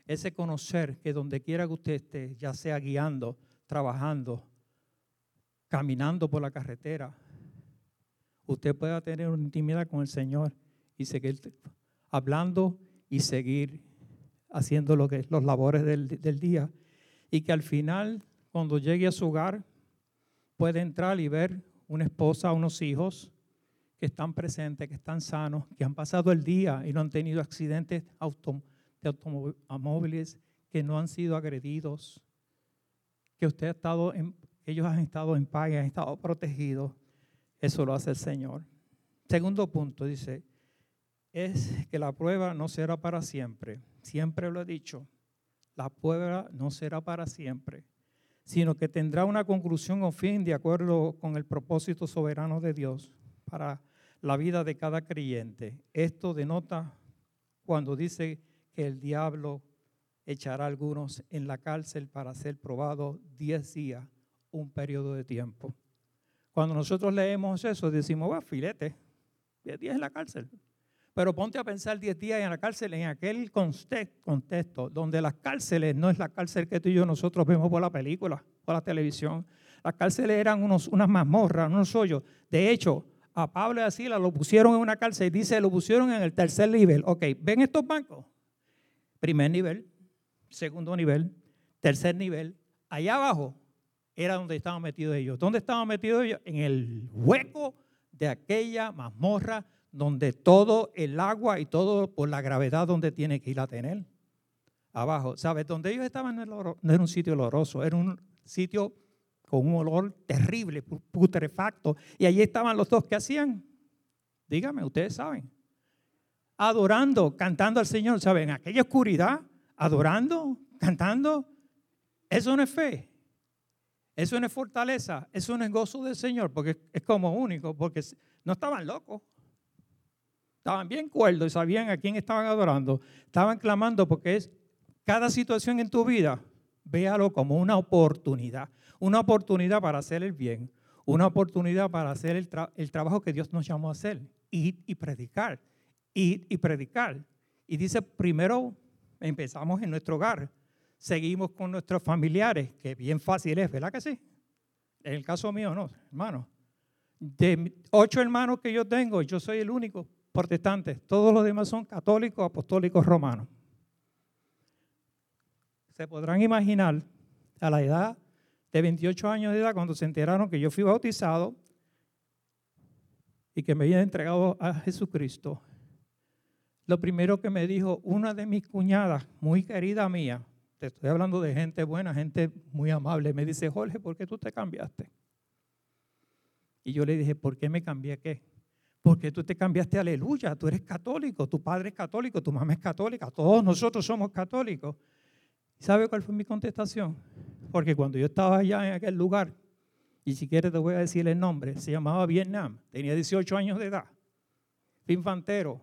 ese conocer que donde quiera que usted esté, ya sea guiando, trabajando, caminando por la carretera, usted pueda tener una intimidad con el Señor y seguir hablando y seguir haciendo lo que, los labores del, del día. Y que al final cuando llegue a su hogar, puede entrar y ver una esposa, unos hijos que están presentes, que están sanos, que han pasado el día y no han tenido accidentes de automóviles, que no han sido agredidos, que usted ha estado en, ellos han estado en paz y han estado protegidos. Eso lo hace el Señor. Segundo punto, dice, es que la prueba no será para siempre. Siempre lo he dicho. la prueba no será para siempre, sino que tendrá una conclusión o fin de acuerdo con el propósito soberano de Dios para la vida de cada creyente. Esto denota cuando dice que el diablo echará a algunos en la cárcel para ser probado diez días, un periodo de tiempo. Cuando nosotros leemos eso, decimos, va, filete, diez días en la cárcel. Pero ponte a pensar diez días en la cárcel en aquel contexto donde las cárceles no es la cárcel que tú y yo nosotros vemos por la película, por la televisión. Las cárceles eran unos, unas mazmorras, unos hoyos. De hecho, a Pablo y a lo pusieron en una cárcel y dice, lo pusieron en el tercer nivel. Ok, ¿ven estos bancos? Primer nivel, segundo nivel, tercer nivel. Allá abajo era donde estaban metidos ellos. ¿Dónde estaban metidos ellos? En el hueco de aquella mazmorra donde todo el agua y todo por la gravedad donde tiene que ir a tener. Abajo, ¿sabes? Donde ellos estaban no era un sitio oloroso, era un sitio con un olor terrible, putrefacto. Y allí estaban los dos que hacían. Dígame, ustedes saben. Adorando, cantando al Señor, ¿saben? Aquella oscuridad, adorando, cantando. Eso no es fe. Eso no es fortaleza. Eso no es gozo del Señor, porque es como único, porque no estaban locos. Estaban bien cuerdos y sabían a quién estaban adorando. Estaban clamando porque es cada situación en tu vida, véalo como una oportunidad una oportunidad para hacer el bien, una oportunidad para hacer el, trabajo que Dios nos llamó a hacer, ir y predicar, y predicar. Y dice, primero empezamos en nuestro hogar, seguimos con nuestros familiares, que bien fácil es, ¿verdad que sí? En el caso mío, no, hermano. De ocho hermanos que yo tengo, yo soy el único protestante. Todos los demás son católicos, apostólicos, romanos. Se podrán imaginar a la edad de 28 años de edad, cuando se enteraron que yo fui bautizado y que me había entregado a Jesucristo, lo primero que me dijo una de mis cuñadas, muy querida mía, te estoy hablando de gente buena, gente muy amable, me dice, Jorge, ¿por qué tú te cambiaste? Y yo le dije, ¿por qué me cambié qué? Porque tú te cambiaste, aleluya, tú eres católico, tu padre es católico, tu mamá es católica, todos nosotros somos católicos. ¿Sabe cuál fue mi contestación? Porque cuando yo estaba allá en aquel lugar, y si quieres te voy a decir el nombre, se llamaba Vietnam, tenía 18 años de edad, infantero.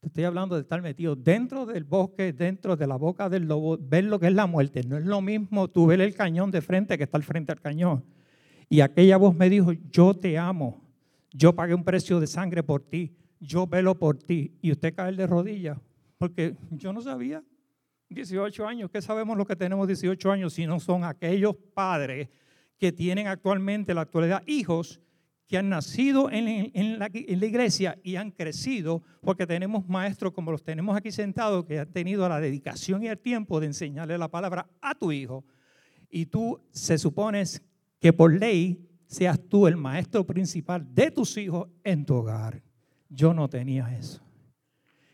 Te estoy hablando de estar metido dentro del bosque, dentro de la boca del lobo, ver lo que es la muerte. No es lo mismo tú ver el cañón de frente que estar frente al cañón. Y aquella voz me dijo, yo te amo, yo pagué un precio de sangre por ti, yo velo por ti. Y usted cae de rodillas, porque yo no sabía. 18 años, ¿qué sabemos lo que tenemos 18 años si no son aquellos padres que tienen actualmente en la actualidad hijos que han nacido en, la, iglesia y han crecido porque tenemos maestros como los tenemos aquí sentados que han tenido la dedicación y el tiempo de enseñarle la palabra a tu hijo y tú se supones que por ley seas tú el maestro principal de tus hijos en tu hogar. Yo no tenía eso.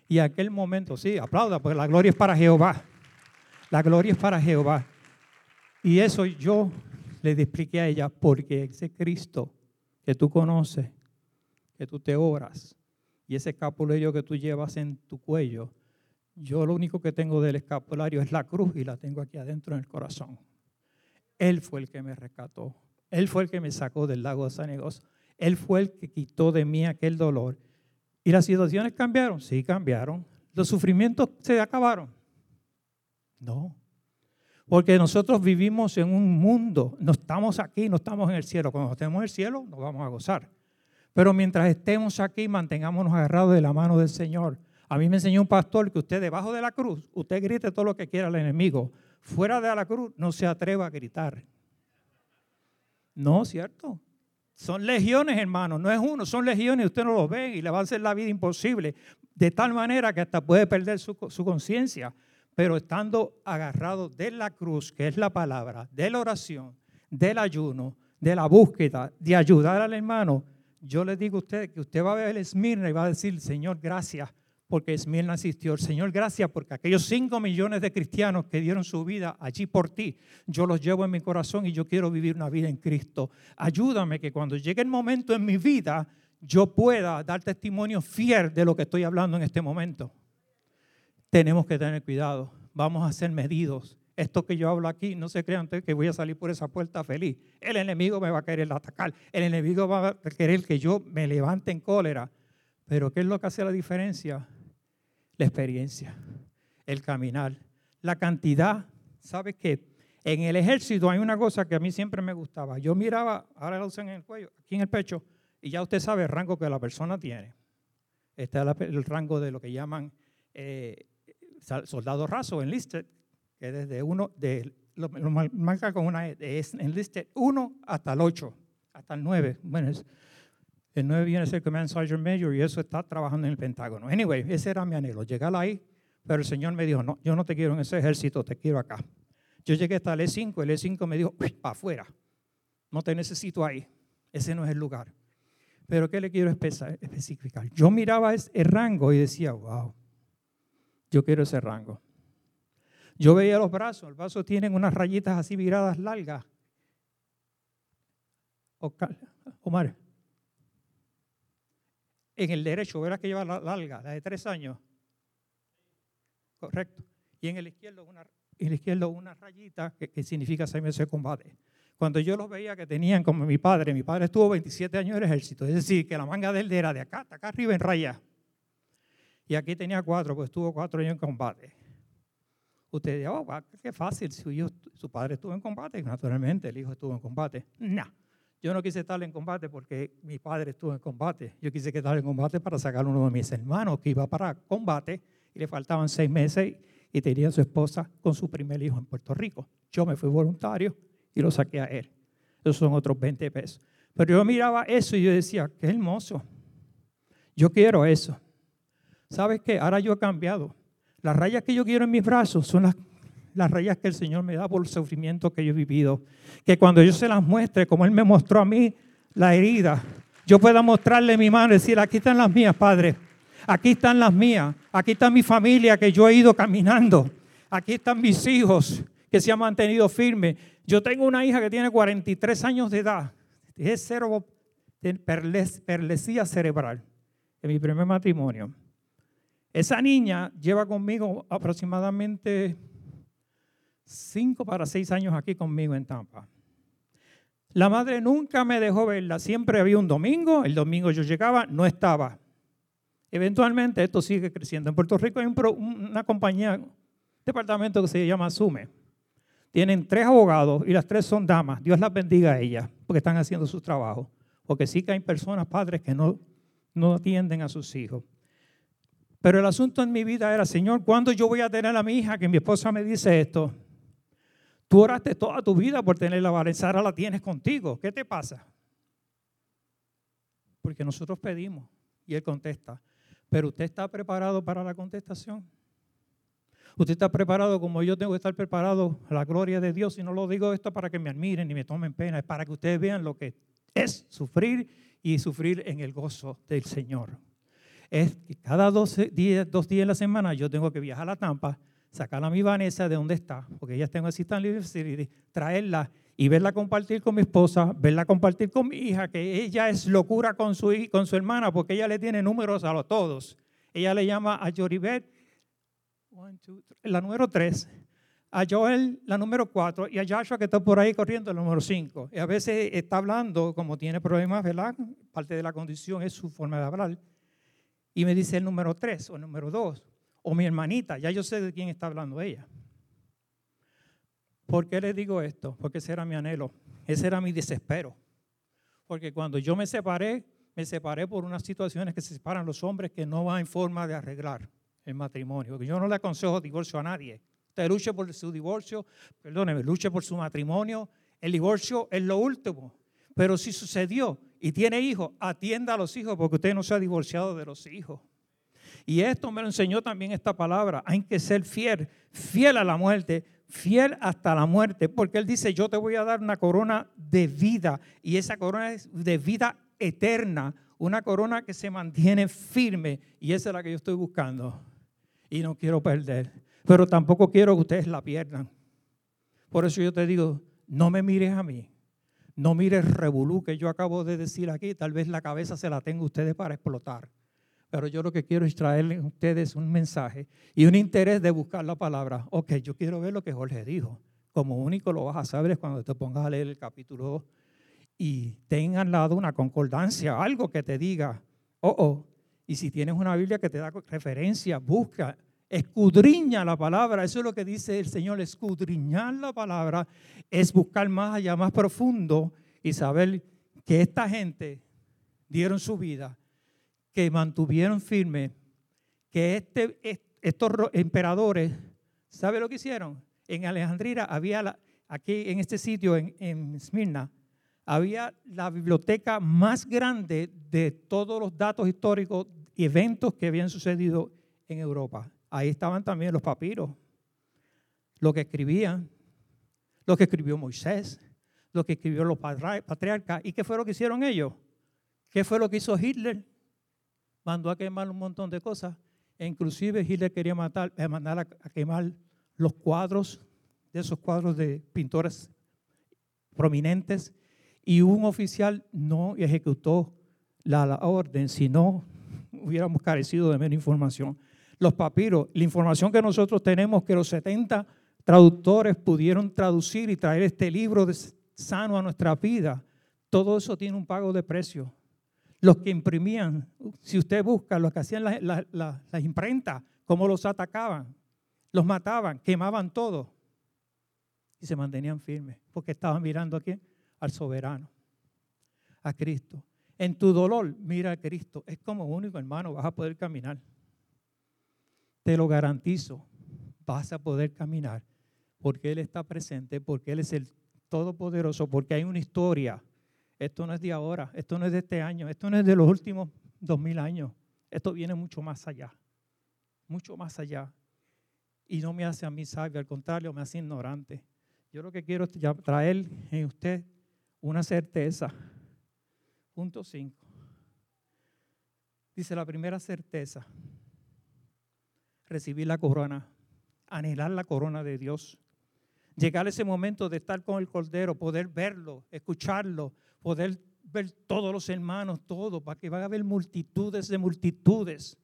Y aquel momento, sí, aplauda, porque la gloria es para Jehová. La gloria es para Jehová. Y eso yo le expliqué a ella, porque ese Cristo que tú conoces, que tú te oras, y ese escapulario que tú llevas en tu cuello, yo lo único que tengo del escapulario es la cruz y la tengo aquí adentro en el corazón. Él fue el que me rescató. Él fue el que me sacó del lago de Sanegos. Él fue el que quitó de mí aquel dolor. ¿Y las situaciones cambiaron? Sí, cambiaron. ¿Los sufrimientos se acabaron? No. Porque nosotros vivimos en un mundo, no estamos aquí, no estamos en el cielo. Cuando estemos en el cielo, nos vamos a gozar. Pero mientras estemos aquí, mantengámonos agarrados de la mano del Señor. A mí me enseñó un pastor que usted debajo de la cruz, usted grite todo lo que quiera al enemigo. Fuera de la cruz, no se atreva a gritar. No, ¿cierto? Son legiones, hermano, no es uno, son legiones, usted no los ve y le va a hacer la vida imposible, de tal manera que hasta puede perder su, conciencia, pero estando agarrado de la cruz, que es la palabra, de la oración, del ayuno, de la búsqueda, de ayudar al hermano, yo le digo a usted que usted va a ver Esmirna y va a decir, Señor, gracias porque Esmirna asistió. Señor, gracias porque aquellos cinco millones de cristianos que dieron su vida allí por ti, yo los llevo en mi corazón y yo quiero vivir una vida en Cristo. Ayúdame que cuando llegue el momento en mi vida, yo pueda dar testimonio fiel de lo que estoy hablando en este momento. Tenemos que tener cuidado. vamos a ser medidos. Esto que yo hablo aquí, no se crean que voy a salir por esa puerta feliz. El enemigo me va a querer atacar. El enemigo va a querer que yo me levante en cólera. Pero ¿qué es lo que hace la diferencia? La experiencia, el caminar, la cantidad. ¿Sabes qué? En el ejército hay una cosa que a mí siempre me gustaba. Yo miraba, ahora lo usan en el cuello, aquí en el pecho, y ya usted sabe el rango que la persona tiene. Este es el rango de lo que llaman eh, soldado raso, enlisted, que desde uno, de, lo, marca con una E, es enlisted 1 hasta el 8, hasta el 9. Bueno, el 9 viene a ser Command Sergeant Major y eso está trabajando en el Pentágono. Anyway, ese era mi anhelo, llegar ahí, pero el Señor me dijo, no, yo no te quiero en ese ejército, te quiero acá. Yo llegué hasta el E5, el E5 me dijo, afuera, no te necesito ahí, ese no es el lugar. Pero ¿qué le quiero especificar? Yo miraba el rango y decía, wow, yo quiero ese rango. Yo veía los brazos, los brazos tienen unas rayitas así viradas largas. Omar, en el derecho, verás que lleva la larga, la de tres años. Correcto. Y en el izquierdo una, en el izquierdo una rayita que, significa seis meses de combate. Cuando yo los veía que tenían como mi padre, mi padre estuvo 27 años en el ejército, es decir, que la manga de él era de acá hasta acá arriba en raya. Y aquí tenía cuatro, pues estuvo cuatro años en combate. Usted dice, oh, qué fácil, su, su padre estuvo en combate, naturalmente, el hijo estuvo en combate. No, yo no quise estar en combate porque mi padre estuvo en combate. Yo quise estar en combate para sacar uno de mis hermanos que iba para combate y le faltaban seis meses y tenía su esposa con su primer hijo en Puerto Rico. Yo me fui voluntario y lo saqué a él. Esos son otros 20 pesos. Pero yo miraba eso y yo decía, qué hermoso. Yo quiero eso. ¿Sabes qué? Ahora yo he cambiado. Las rayas que yo quiero en mis brazos son las, las rayas que el Señor me da por el sufrimiento que yo he vivido. Que cuando yo se las muestre, como Él me mostró a mí la herida, yo pueda mostrarle mi mano y decir, aquí están las mías, Padre. Aquí están las mías. Aquí está mi familia que yo he ido caminando. Aquí están mis hijos que se han mantenido firmes. Yo tengo una hija que tiene 43 años de edad. Es cero perlesía cerebral en mi primer matrimonio. Esa niña lleva conmigo aproximadamente 5 para 6 años aquí conmigo en Tampa. La madre nunca me dejó verla. Siempre había un domingo. El domingo yo llegaba, no estaba. Eventualmente esto sigue creciendo. En Puerto Rico hay una compañía, un departamento que se llama Sume tienen tres abogados y las tres son damas. Dios las bendiga a ellas porque están haciendo su trabajo. Porque sí que hay personas, padres, que no, no atienden a sus hijos. Pero el asunto en mi vida era, Señor, ¿cuándo yo voy a tener a mi hija que mi esposa me dice esto? Tú oraste toda tu vida por tener la ahora la tienes contigo. ¿Qué te pasa? Porque nosotros pedimos y Él contesta. Pero usted está preparado para la contestación. Usted está preparado como yo tengo que estar preparado a la gloria de Dios. Y no lo digo esto para que me admiren ni me tomen pena, es para que ustedes vean lo que es sufrir y sufrir en el gozo del Señor. Es que cada dos días, dos días en la semana yo tengo que viajar a la Tampa, sacar a mi Vanessa de donde está, porque ella está en Assistant Living traerla y verla compartir con mi esposa, verla compartir con mi hija, que ella es locura con su, con su hermana, porque ella le tiene números a los todos. Ella le llama a Yoribet la número 3, a Joel la número 4 y a Joshua que está por ahí corriendo la número 5. Y a veces está hablando como tiene problemas, ¿verdad? Parte de la condición es su forma de hablar. Y me dice el número 3 o el número 2 o mi hermanita, ya yo sé de quién está hablando ella. ¿Por qué le digo esto? Porque ese era mi anhelo, ese era mi desespero. Porque cuando yo me separé, me separé por unas situaciones que se separan los hombres que no van en forma de arreglar el matrimonio. Yo no le aconsejo divorcio a nadie. Usted luche por su divorcio, perdóneme, luche por su matrimonio. El divorcio es lo último. Pero si sucedió y tiene hijos, atienda a los hijos porque usted no se ha divorciado de los hijos. Y esto me lo enseñó también esta palabra. Hay que ser fiel, fiel a la muerte, fiel hasta la muerte, porque Él dice, yo te voy a dar una corona de vida y esa corona es de vida eterna, una corona que se mantiene firme y esa es la que yo estoy buscando y no quiero perder. Pero tampoco quiero que ustedes la pierdan. Por eso yo te digo, no me mires a mí. No mires el revolú que yo acabo de decir aquí. Tal vez la cabeza se la tenga ustedes para explotar. Pero yo lo que quiero es traerles a ustedes un mensaje y un interés de buscar la palabra. Ok, yo quiero ver lo que Jorge dijo. Como único lo vas a saber es cuando te pongas a leer el capítulo 2 y tengan al lado una concordancia, algo que te diga, oh, oh. Y si tienes una Biblia que te da referencia, busca, escudriña la palabra. Eso es lo que dice el Señor, escudriñar la palabra es buscar más allá, más profundo y saber que esta gente dieron su vida, que mantuvieron firme, que este, estos emperadores, ¿sabe lo que hicieron? En Alejandría había, aquí en este sitio, en, en había la biblioteca más grande de todos los datos históricos y eventos que habían sucedido en Europa. Ahí estaban también los papiros, lo que escribían, lo que escribió Moisés, lo que escribió los patriarcas. ¿Y qué fue lo que hicieron ellos? ¿Qué fue lo que hizo Hitler? Mandó a quemar un montón de cosas. E inclusive Hitler quería matar, eh, mandar a, quemar los cuadros, de esos cuadros de pintores prominentes. Y un oficial no ejecutó la, la orden, si no hubiéramos carecido de menos información. Los papiros, la información que nosotros tenemos, que los 70 traductores pudieron traducir y traer este libro sano a nuestra vida, todo eso tiene un pago de precio. Los que imprimían, si usted busca, los que hacían las la, imprentas, cómo los atacaban, los mataban, quemaban todo y se mantenían firmes porque estaban mirando aquí al soberano, a Cristo. En tu dolor, mira a Cristo. Es como único, hermano, vas a poder caminar. Te lo garantizo, vas a poder caminar porque Él está presente, porque Él es el Todopoderoso, porque hay una historia. Esto no es de ahora, esto no es de este año, esto no es de los últimos dos mil años. Esto viene mucho más allá, mucho más allá. Y no me hace a mí sabio, al contrario, me hace ignorante. Yo lo que quiero es traer en usted una certeza. Punto 5. Dice la primera certeza, recibir la corona, anhelar la corona de Dios llegar ese momento de estar con el Cordero, poder verlo, escucharlo, poder ver todos los hermanos, todo, para que van a haber multitudes de multitudes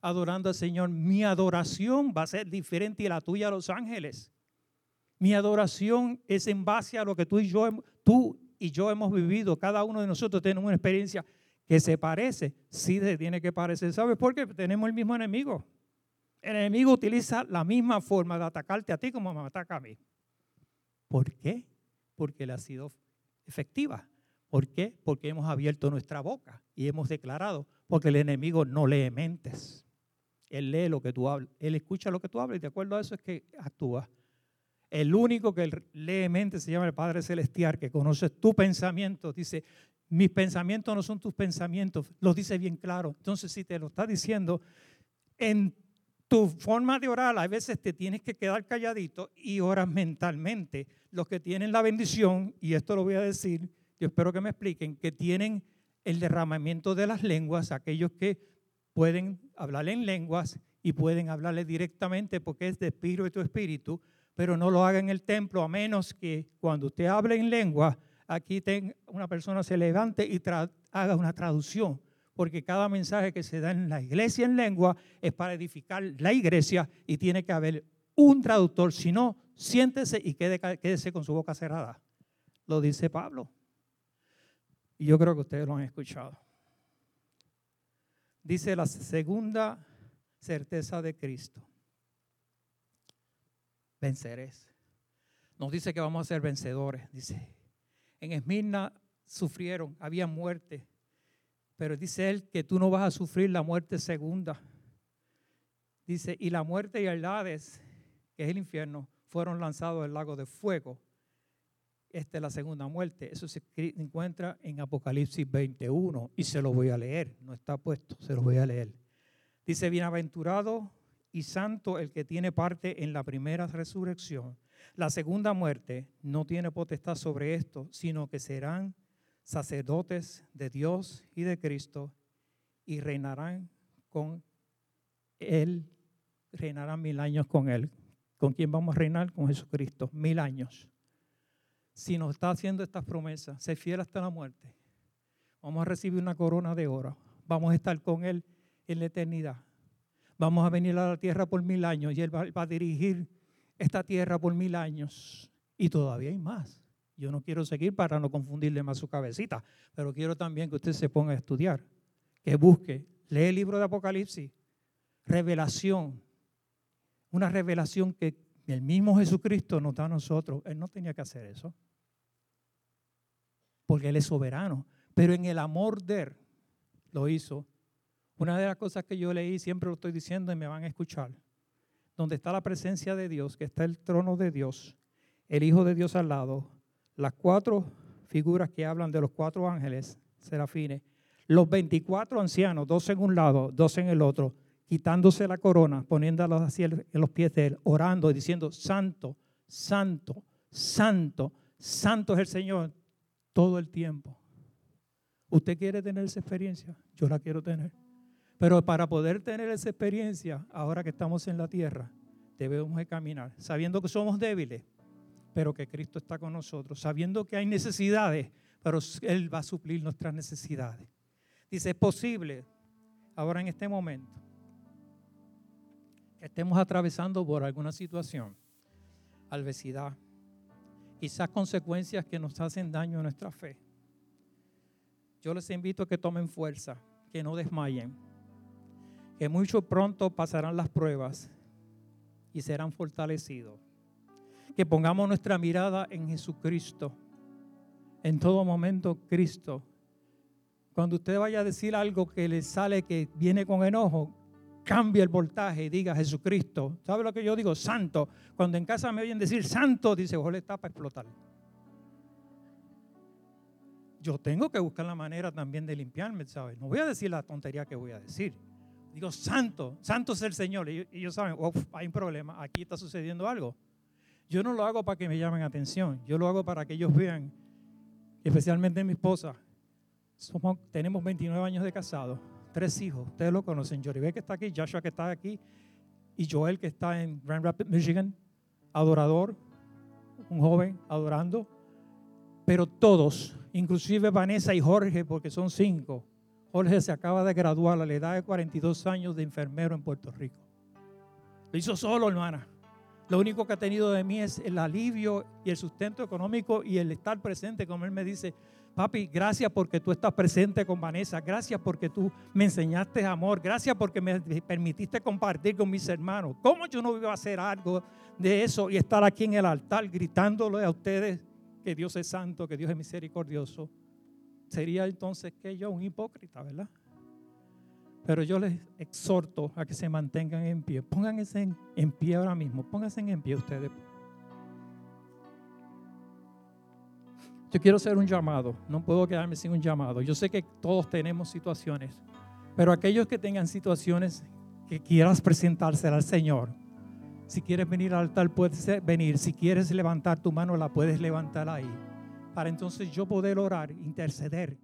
adorando al Señor. Mi adoración va a ser diferente a la tuya a los ángeles. Mi adoración es en base a lo que tú y yo, tú y yo hemos vivido. Cada uno de nosotros tenemos una experiencia que se parece. Sí, se tiene que parecer. ¿Sabes por qué? Tenemos el mismo enemigo. El enemigo utiliza la misma forma de atacarte a ti como me ataca a mí. ¿Por qué? Porque él ha sido efectiva. ¿Por qué? Porque hemos abierto nuestra boca y hemos declarado, porque el enemigo no lee mentes. Él lee lo que tú hablas, él escucha lo que tú hablas y de acuerdo a eso es que actúa. El único que lee mentes se llama el Padre Celestial, que conoce tu pensamiento. Dice, mis pensamientos no son tus pensamientos. Lo dice bien claro. Entonces, si te lo está diciendo, en tu forma de orar, a veces te tienes que quedar calladito y oras mentalmente. Los que tienen la bendición, y esto lo voy a decir, yo espero que me expliquen, que tienen el derramamiento de las lenguas, aquellos que pueden hablarle en lenguas y pueden hablarle directamente porque es de espíritu tu espíritu, pero no lo haga en el templo a menos que cuando usted hable en lengua, aquí una persona se levante y haga una traducción porque cada mensaje que se da en la iglesia en lengua es para edificar la iglesia y tiene que haber un traductor. Si no, siéntese y quédese con su boca cerrada. Lo dice Pablo. Y yo creo que ustedes lo han escuchado. Dice la segunda certeza de Cristo. Venceréis. Nos dice que vamos a ser vencedores. Dice, en Esmirna sufrieron, había muerte, pero dice él que tú no vas a sufrir la muerte segunda. Dice, y la muerte y el Hades, que es el infierno, fueron lanzados al lago de fuego. Esta es la segunda muerte. Eso se encuentra en Apocalipsis 21 y se lo voy a leer. No está puesto, se lo voy a leer. Dice, bienaventurado y santo el que tiene parte en la primera resurrección. La segunda muerte no tiene potestad sobre esto, sino que serán sacerdotes de Dios y de Cristo y reinarán con Él, reinarán mil años con Él. ¿Con quién vamos a reinar? Con Jesucristo, mil años. Si nos está haciendo estas promesas, se fiel hasta la muerte, vamos a recibir una corona de oro, vamos a estar con Él en la eternidad. Vamos a venir a la tierra por mil años y Él va, va a dirigir esta tierra por mil años. Y todavía hay más. Yo no quiero seguir para no confundirle más su cabecita, pero quiero también que usted se ponga a estudiar, que busque, lee el libro de Apocalipsis, revelación, una revelación que el mismo Jesucristo nos da a nosotros. Él no tenía que hacer eso, porque Él es soberano, pero en el amor de Él lo hizo. Una de las cosas que yo leí, siempre lo estoy diciendo y me van a escuchar, donde está la presencia de Dios, que está el trono de Dios, el Hijo de Dios al lado, las cuatro figuras que hablan de los cuatro ángeles, serafines, los 24 ancianos, dos en un lado, dos en el otro, quitándose la corona, poniéndola así en los pies de él, orando y diciendo, santo, santo, santo, santo es el Señor todo el tiempo. ¿Usted quiere tener esa experiencia? Yo la quiero tener. Pero para poder tener esa experiencia, ahora que estamos en la tierra, debemos de caminar, sabiendo que somos débiles, pero que Cristo está con nosotros, sabiendo que hay necesidades, pero Él va a suplir nuestras necesidades. Dice, es posible, ahora en este momento, que estemos atravesando por alguna situación, adversidad, quizás consecuencias que nos hacen daño a nuestra fe. Yo les invito a que tomen fuerza, que no desmayen, que mucho pronto pasarán las pruebas y serán fortalecidos que pongamos nuestra mirada en Jesucristo. En todo momento, Cristo. Cuando usted vaya a decir algo que le sale que viene con enojo, cambie el voltaje y diga Jesucristo. ¿Sabe lo que yo digo? Santo. Cuando en casa me oyen decir santo, dice, ojo, le está para explotar. Yo tengo que buscar la manera también de limpiarme, ¿sabes? No voy a decir la tontería que voy a decir. Digo, santo, santo es el Señor. Y ellos saben, hay un problema, aquí está sucediendo algo. Yo no lo hago para que me llamen atención, yo lo hago para que ellos vean, especialmente mi esposa. Tenemos 29 años de casado, tres hijos, ustedes lo conocen, Joribé que está aquí, Joshua que está aquí y Joel que está en Grand Rapids, Michigan, adorador, un joven adorando, pero todos, inclusive Vanessa y Jorge, porque son cinco. Jorge se acaba de graduar a la edad de 42 años de enfermero en Puerto Rico. Lo hizo solo, hermana. Lo único que ha tenido de mí es el alivio y el sustento económico y el estar presente, como él me dice, papi, gracias porque tú estás presente con Vanessa, gracias porque tú me enseñaste amor, gracias porque me permitiste compartir con mis hermanos. ¿Cómo yo no iba a hacer algo de eso y estar aquí en el altar gritándole a ustedes que Dios es santo, que Dios es misericordioso? Sería entonces que yo un hipócrita, ¿verdad? Pero yo les exhorto a que se mantengan en pie. Pónganse en, en pie ahora mismo. Pónganse en pie ustedes. Yo quiero hacer un llamado. No puedo quedarme sin un llamado. Yo sé que todos tenemos situaciones. Pero aquellos que tengan situaciones que quieras presentarse al Señor, si quieres venir al altar, puedes venir. Si quieres levantar tu mano, la puedes levantar ahí. Para entonces yo poder orar, interceder